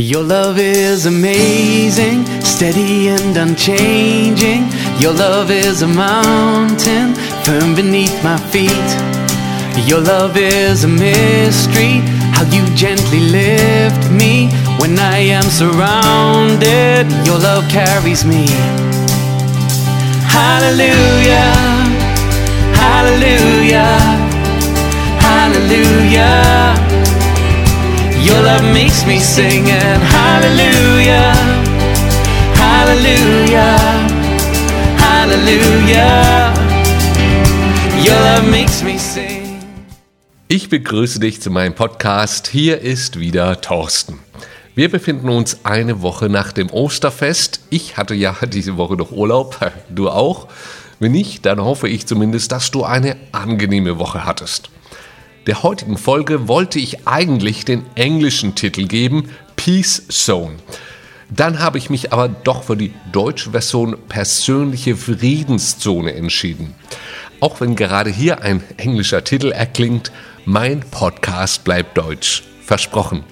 Your love is amazing, steady and unchanging. Your love is a mountain firm beneath my feet. Your love is a mystery, how you gently lift me when I am surrounded. Your love carries me. Hallelujah, hallelujah, hallelujah. Your love makes me sing and hallelujah, hallelujah, hallelujah. Your love makes me sing. Ich begrüße dich zu meinem Podcast. Hier ist wieder Thorsten. Wir befinden uns eine Woche nach dem Osterfest. Ich hatte ja diese Woche noch Urlaub, du auch. Wenn nicht, dann hoffe ich zumindest, dass du eine angenehme Woche hattest der heutigen Folge wollte ich eigentlich den englischen Titel geben, Peace Zone. Dann habe ich mich aber doch für die deutsche Version persönliche Friedenszone entschieden. Auch wenn gerade hier ein englischer Titel erklingt, mein Podcast bleibt deutsch. Versprochen.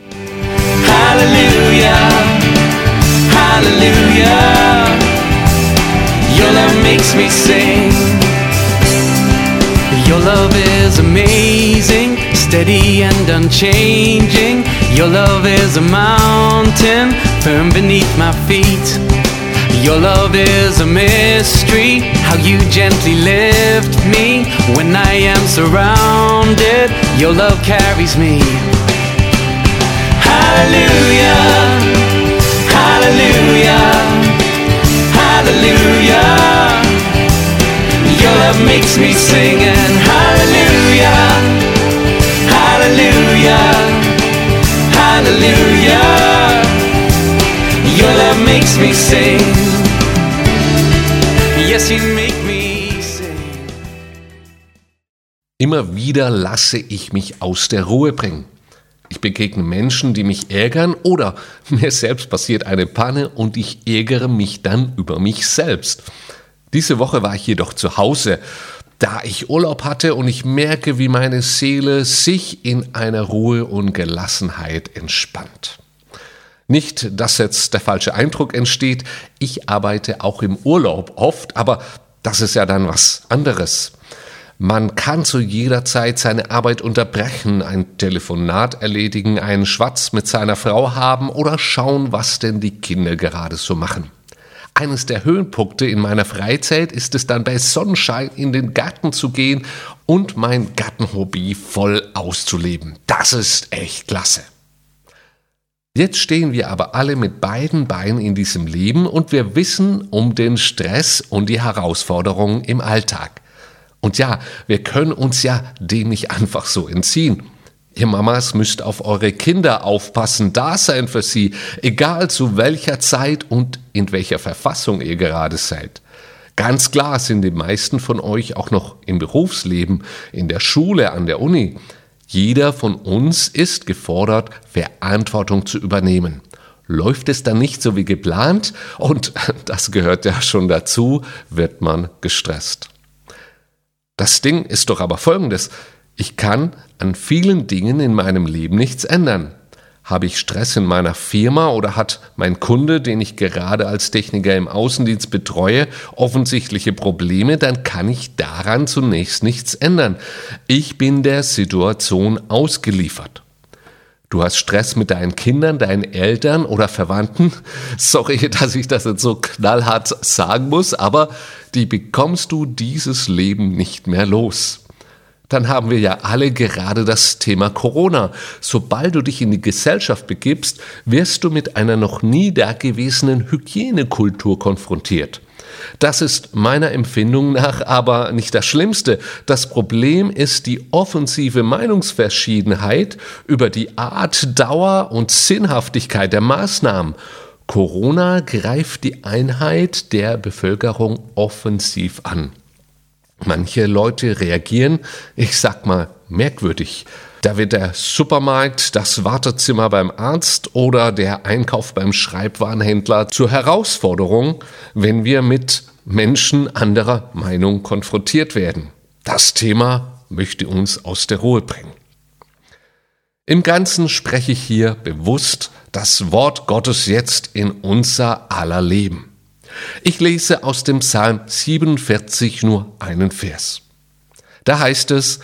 Halleluja, Halleluja, Your love makes me sing. Your love is amazing, steady and unchanging. Your love is a mountain firm beneath my feet. Your love is a mystery, how you gently lift me when I am surrounded. Your love carries me. Hallelujah, hallelujah, hallelujah. Your love makes me sing and hallelujah, hallelujah, hallelujah. Your love makes me sing. Yes, you make me sing. Immer wieder lasse ich mich aus der Ruhe bringen. Ich begegne Menschen, die mich ärgern oder mir selbst passiert eine Panne und ich ärgere mich dann über mich selbst. Diese Woche war ich jedoch zu Hause, da ich Urlaub hatte und ich merke, wie meine Seele sich in einer Ruhe und Gelassenheit entspannt. Nicht, dass jetzt der falsche Eindruck entsteht, ich arbeite auch im Urlaub oft, aber das ist ja dann was anderes. Man kann zu jeder Zeit seine Arbeit unterbrechen, ein Telefonat erledigen, einen Schwatz mit seiner Frau haben oder schauen, was denn die Kinder gerade so machen. Eines der Höhenpunkte in meiner Freizeit ist es dann bei Sonnenschein in den Garten zu gehen und mein Gartenhobby voll auszuleben. Das ist echt klasse. Jetzt stehen wir aber alle mit beiden Beinen in diesem Leben und wir wissen um den Stress und die Herausforderungen im Alltag. Und ja, wir können uns ja dem nicht einfach so entziehen. Ihr Mamas müsst auf eure Kinder aufpassen, da sein für sie, egal zu welcher Zeit und in welcher Verfassung ihr gerade seid. Ganz klar sind die meisten von euch auch noch im Berufsleben, in der Schule, an der Uni. Jeder von uns ist gefordert, Verantwortung zu übernehmen. Läuft es dann nicht so wie geplant, und das gehört ja schon dazu, wird man gestresst. Das Ding ist doch aber folgendes. Ich kann an vielen Dingen in meinem Leben nichts ändern. Habe ich Stress in meiner Firma oder hat mein Kunde, den ich gerade als Techniker im Außendienst betreue, offensichtliche Probleme, dann kann ich daran zunächst nichts ändern. Ich bin der Situation ausgeliefert. Du hast Stress mit deinen Kindern, deinen Eltern oder Verwandten. Sorry, dass ich das jetzt so knallhart sagen muss, aber die bekommst du dieses Leben nicht mehr los dann haben wir ja alle gerade das Thema Corona. Sobald du dich in die Gesellschaft begibst, wirst du mit einer noch nie dagewesenen Hygienekultur konfrontiert. Das ist meiner Empfindung nach aber nicht das Schlimmste. Das Problem ist die offensive Meinungsverschiedenheit über die Art, Dauer und Sinnhaftigkeit der Maßnahmen. Corona greift die Einheit der Bevölkerung offensiv an. Manche Leute reagieren, ich sag mal, merkwürdig. Da wird der Supermarkt, das Wartezimmer beim Arzt oder der Einkauf beim Schreibwarenhändler zur Herausforderung, wenn wir mit Menschen anderer Meinung konfrontiert werden. Das Thema möchte uns aus der Ruhe bringen. Im Ganzen spreche ich hier bewusst das Wort Gottes jetzt in unser aller Leben. Ich lese aus dem Psalm 47 nur einen Vers. Da heißt es,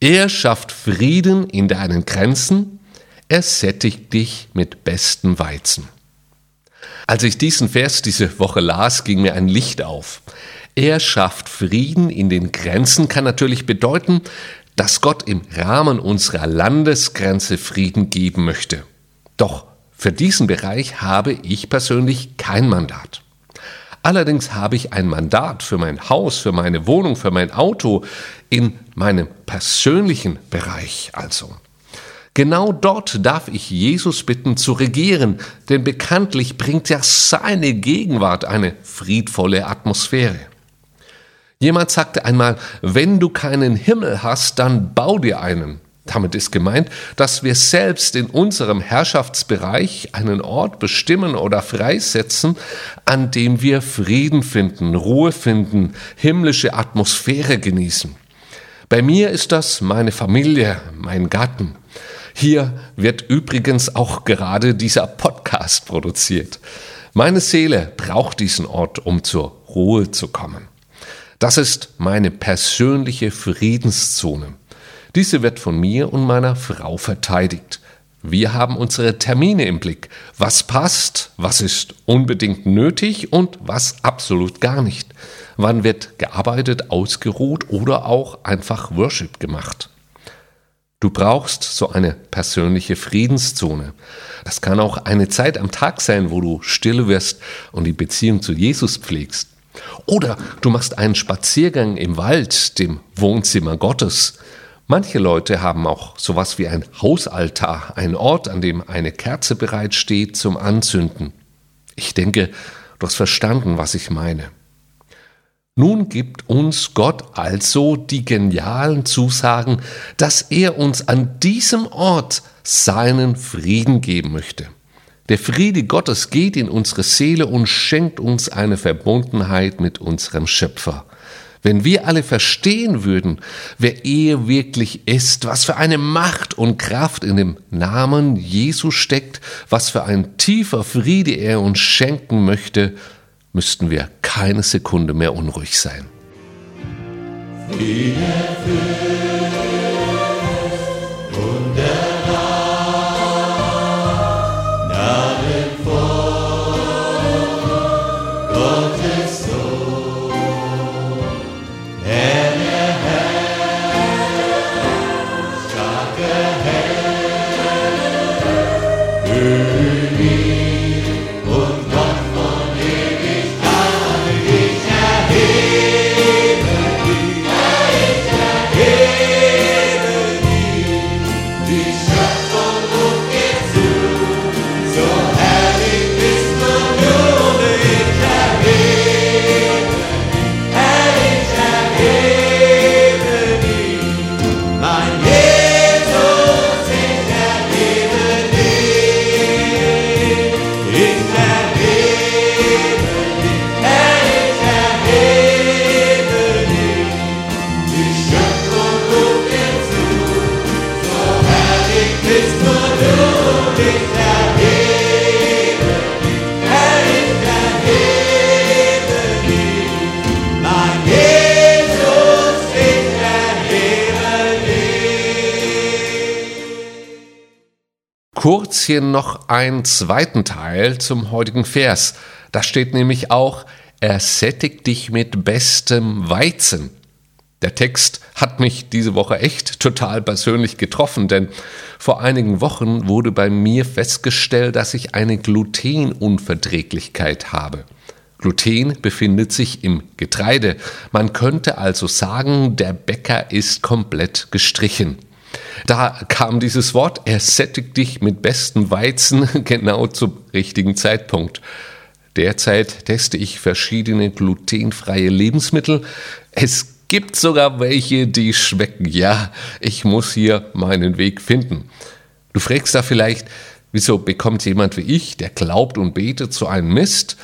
er schafft Frieden in deinen Grenzen, er sättigt dich mit bestem Weizen. Als ich diesen Vers diese Woche las, ging mir ein Licht auf. Er schafft Frieden in den Grenzen kann natürlich bedeuten, dass Gott im Rahmen unserer Landesgrenze Frieden geben möchte. Doch für diesen Bereich habe ich persönlich kein Mandat. Allerdings habe ich ein Mandat für mein Haus, für meine Wohnung, für mein Auto in meinem persönlichen Bereich also. Genau dort darf ich Jesus bitten zu regieren, denn bekanntlich bringt ja seine Gegenwart eine friedvolle Atmosphäre. Jemand sagte einmal, wenn du keinen Himmel hast, dann bau dir einen. Damit ist gemeint, dass wir selbst in unserem Herrschaftsbereich einen Ort bestimmen oder freisetzen, an dem wir Frieden finden, Ruhe finden, himmlische Atmosphäre genießen. Bei mir ist das meine Familie, mein Gatten. Hier wird übrigens auch gerade dieser Podcast produziert. Meine Seele braucht diesen Ort, um zur Ruhe zu kommen. Das ist meine persönliche Friedenszone. Diese wird von mir und meiner Frau verteidigt. Wir haben unsere Termine im Blick. Was passt, was ist unbedingt nötig und was absolut gar nicht. Wann wird gearbeitet, ausgeruht oder auch einfach Worship gemacht. Du brauchst so eine persönliche Friedenszone. Das kann auch eine Zeit am Tag sein, wo du still wirst und die Beziehung zu Jesus pflegst. Oder du machst einen Spaziergang im Wald, dem Wohnzimmer Gottes. Manche Leute haben auch sowas wie ein Hausaltar, ein Ort, an dem eine Kerze bereitsteht zum Anzünden. Ich denke, du hast verstanden, was ich meine. Nun gibt uns Gott also die genialen Zusagen, dass er uns an diesem Ort seinen Frieden geben möchte. Der Friede Gottes geht in unsere Seele und schenkt uns eine Verbundenheit mit unserem Schöpfer. Wenn wir alle verstehen würden, wer er wirklich ist, was für eine Macht und Kraft in dem Namen Jesu steckt, was für ein tiefer Friede er uns schenken möchte, müssten wir keine Sekunde mehr unruhig sein. Friede kurz hier noch einen zweiten Teil zum heutigen Vers. Da steht nämlich auch, er sättigt dich mit bestem Weizen. Der Text hat mich diese Woche echt total persönlich getroffen, denn vor einigen Wochen wurde bei mir festgestellt, dass ich eine Glutenunverträglichkeit habe. Gluten befindet sich im Getreide. Man könnte also sagen, der Bäcker ist komplett gestrichen. Da kam dieses Wort, er sättigt dich mit bestem Weizen genau zum richtigen Zeitpunkt. Derzeit teste ich verschiedene glutenfreie Lebensmittel. Es gibt sogar welche, die schmecken. Ja, ich muss hier meinen Weg finden. Du fragst da vielleicht, wieso bekommt jemand wie ich, der glaubt und betet, so einen Mist?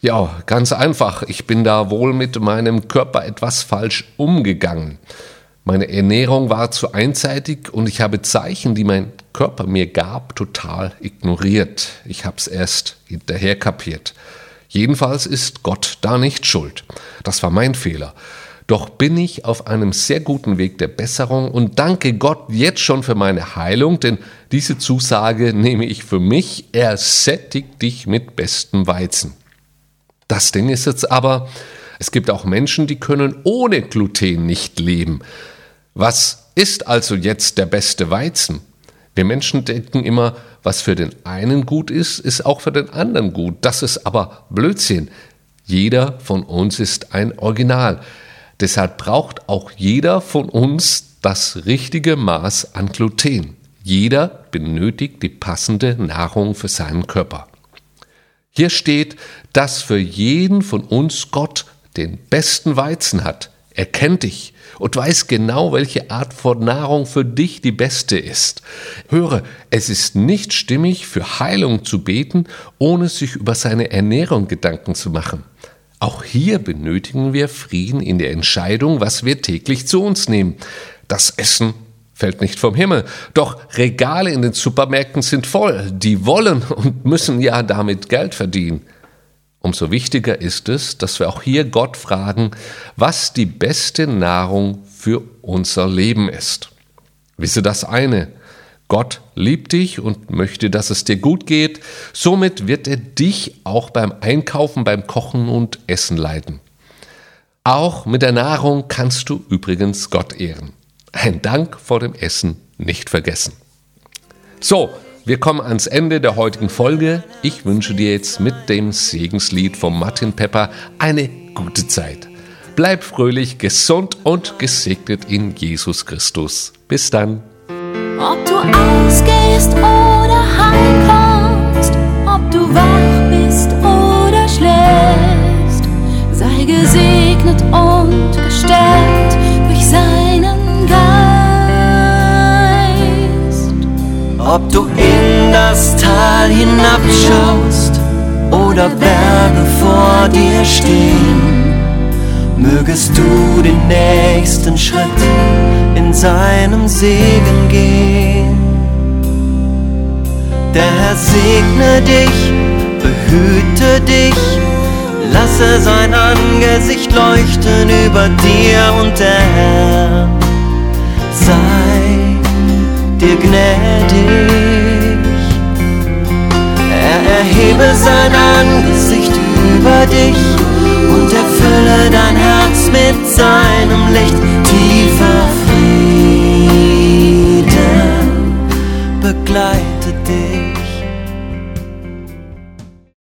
Ja, ganz einfach. Ich bin da wohl mit meinem Körper etwas falsch umgegangen. Meine Ernährung war zu einseitig und ich habe Zeichen, die mein Körper mir gab, total ignoriert. Ich habe es erst hinterher kapiert. Jedenfalls ist Gott da nicht schuld. Das war mein Fehler. Doch bin ich auf einem sehr guten Weg der Besserung und danke Gott jetzt schon für meine Heilung, denn diese Zusage nehme ich für mich, er sättigt dich mit bestem Weizen. Das Ding ist jetzt aber, es gibt auch Menschen, die können ohne Gluten nicht leben. Was ist also jetzt der beste Weizen? Wir Menschen denken immer, was für den einen gut ist, ist auch für den anderen gut. Das ist aber Blödsinn. Jeder von uns ist ein Original. Deshalb braucht auch jeder von uns das richtige Maß an Gluten. Jeder benötigt die passende Nahrung für seinen Körper. Hier steht, dass für jeden von uns Gott den besten Weizen hat. Er kennt dich und weiß genau, welche Art von Nahrung für dich die beste ist. Höre, es ist nicht stimmig, für Heilung zu beten, ohne sich über seine Ernährung Gedanken zu machen. Auch hier benötigen wir Frieden in der Entscheidung, was wir täglich zu uns nehmen. Das Essen fällt nicht vom Himmel. Doch Regale in den Supermärkten sind voll. Die wollen und müssen ja damit Geld verdienen. Umso wichtiger ist es, dass wir auch hier Gott fragen, was die beste Nahrung für unser Leben ist. Wisse das eine, Gott liebt dich und möchte, dass es dir gut geht. Somit wird er dich auch beim Einkaufen, beim Kochen und Essen leiten. Auch mit der Nahrung kannst du übrigens Gott ehren. Ein Dank vor dem Essen nicht vergessen. So, wir kommen ans Ende der heutigen Folge. Ich wünsche dir jetzt mit dem Segenslied von Martin Pepper eine gute Zeit. Bleib fröhlich, gesund und gesegnet in Jesus Christus. Bis dann. Ob du ausgehst oder heimkommst, ob du wach bist oder schläfst, sei gesegnet und gestärkt Ob du in das Tal hinabschaust oder Berge vor dir stehen, mögest du den nächsten Schritt in seinem Segen gehen. Der Herr segne dich, behüte dich, lasse sein Angesicht leuchten über dir und der gnädig. Er erhebe sein Angesicht über dich und erfülle dein Herz mit seinem Licht tiefer Frieden begleiten.